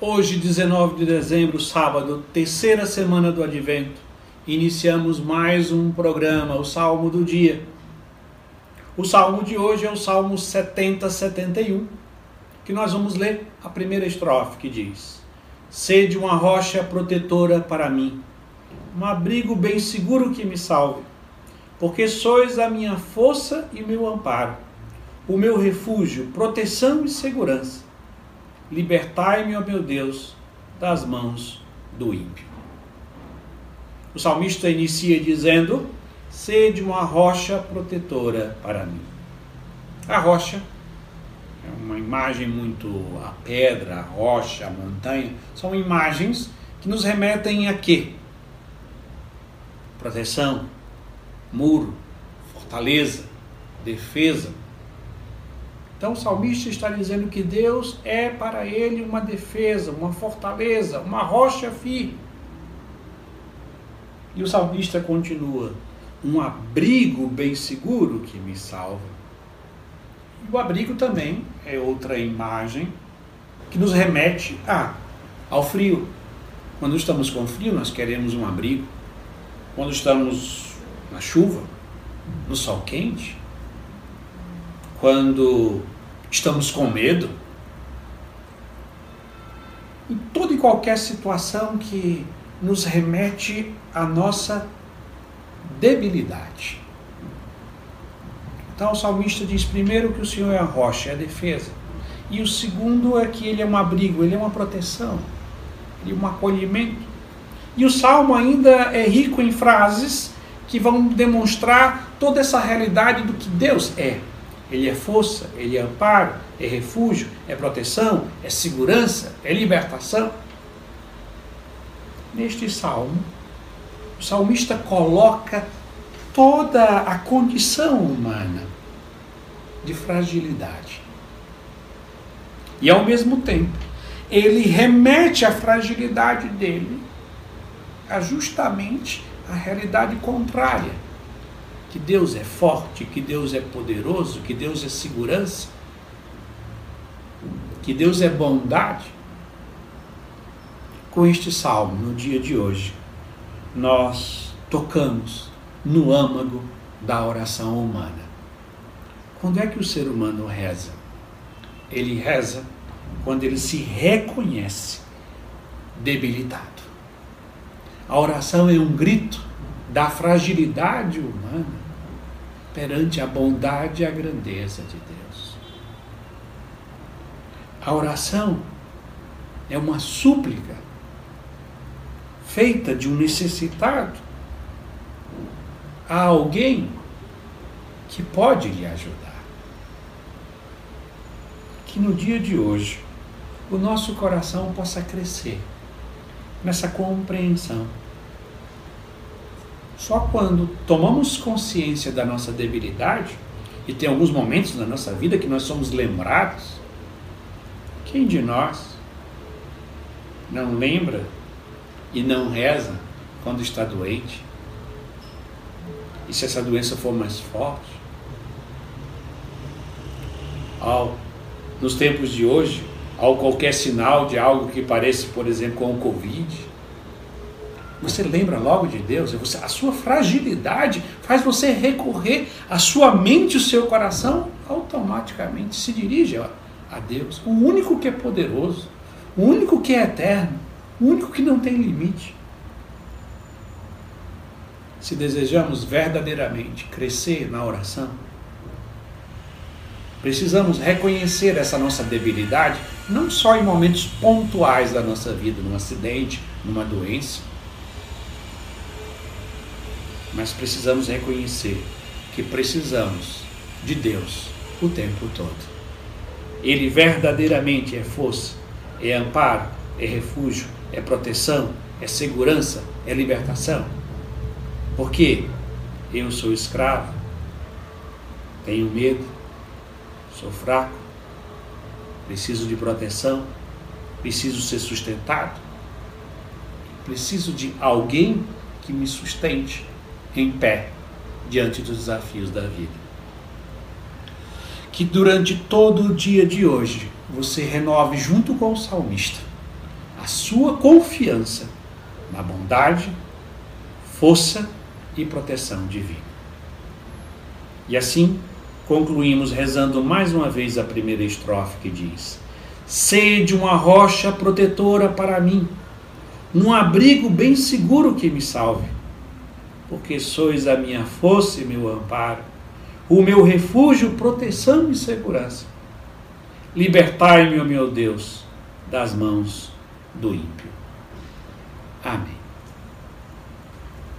Hoje, 19 de dezembro, sábado, terceira semana do Advento, iniciamos mais um programa, o Salmo do Dia. O salmo de hoje é o Salmo 70-71, que nós vamos ler a primeira estrofe que diz: Sede uma rocha protetora para mim, um abrigo bem seguro que me salve, porque sois a minha força e meu amparo, o meu refúgio, proteção e segurança Libertai-me, ó meu Deus, das mãos do ímpio. O salmista inicia dizendo: Sede uma rocha protetora para mim. A rocha é uma imagem muito. A pedra, a rocha, a montanha, são imagens que nos remetem a quê? Proteção, muro, fortaleza, defesa então o salmista está dizendo que Deus é para ele uma defesa, uma fortaleza, uma rocha firme. E o salmista continua: um abrigo bem seguro que me salva. E o abrigo também é outra imagem que nos remete a, ao frio. Quando estamos com frio, nós queremos um abrigo. Quando estamos na chuva, no sol quente, quando estamos com medo. Em toda e qualquer situação que nos remete à nossa debilidade. Então o salmista diz primeiro que o Senhor é a rocha, é a defesa. E o segundo é que ele é um abrigo, ele é uma proteção, ele é um acolhimento. E o salmo ainda é rico em frases que vão demonstrar toda essa realidade do que Deus é. Ele é força, ele é amparo, é refúgio, é proteção, é segurança, é libertação. Neste salmo, o salmista coloca toda a condição humana de fragilidade. E ao mesmo tempo, ele remete a fragilidade dele a justamente a realidade contrária que Deus é forte, que Deus é poderoso, que Deus é segurança, que Deus é bondade. Com este salmo, no dia de hoje, nós tocamos no âmago da oração humana. Quando é que o ser humano reza? Ele reza quando ele se reconhece debilitado. A oração é um grito da fragilidade humana perante a bondade e a grandeza de Deus. A oração é uma súplica feita de um necessitado a alguém que pode lhe ajudar. Que no dia de hoje o nosso coração possa crescer nessa compreensão só quando tomamos consciência da nossa debilidade, e tem alguns momentos na nossa vida que nós somos lembrados, quem de nós não lembra e não reza quando está doente? E se essa doença for mais forte? Ao, nos tempos de hoje, ao qualquer sinal de algo que pareça, por exemplo, com o Covid, você lembra logo de Deus, você, a sua fragilidade faz você recorrer, a sua mente, o seu coração automaticamente se dirige a Deus, o único que é poderoso, o único que é eterno, o único que não tem limite. Se desejamos verdadeiramente crescer na oração, precisamos reconhecer essa nossa debilidade, não só em momentos pontuais da nossa vida, num acidente, numa doença, mas precisamos reconhecer que precisamos de Deus o tempo todo. Ele verdadeiramente é força, é amparo, é refúgio, é proteção, é segurança, é libertação. Porque eu sou escravo, tenho medo, sou fraco, preciso de proteção, preciso ser sustentado, preciso de alguém que me sustente em pé diante dos desafios da vida. Que durante todo o dia de hoje você renove junto com o salmista a sua confiança na bondade, força e proteção divina. E assim concluímos rezando mais uma vez a primeira estrofe que diz: Sede uma rocha protetora para mim, num abrigo bem seguro que me salve, porque sois a minha força e meu amparo, o meu refúgio, proteção e segurança. Libertai-me, meu Deus, das mãos do ímpio. Amém.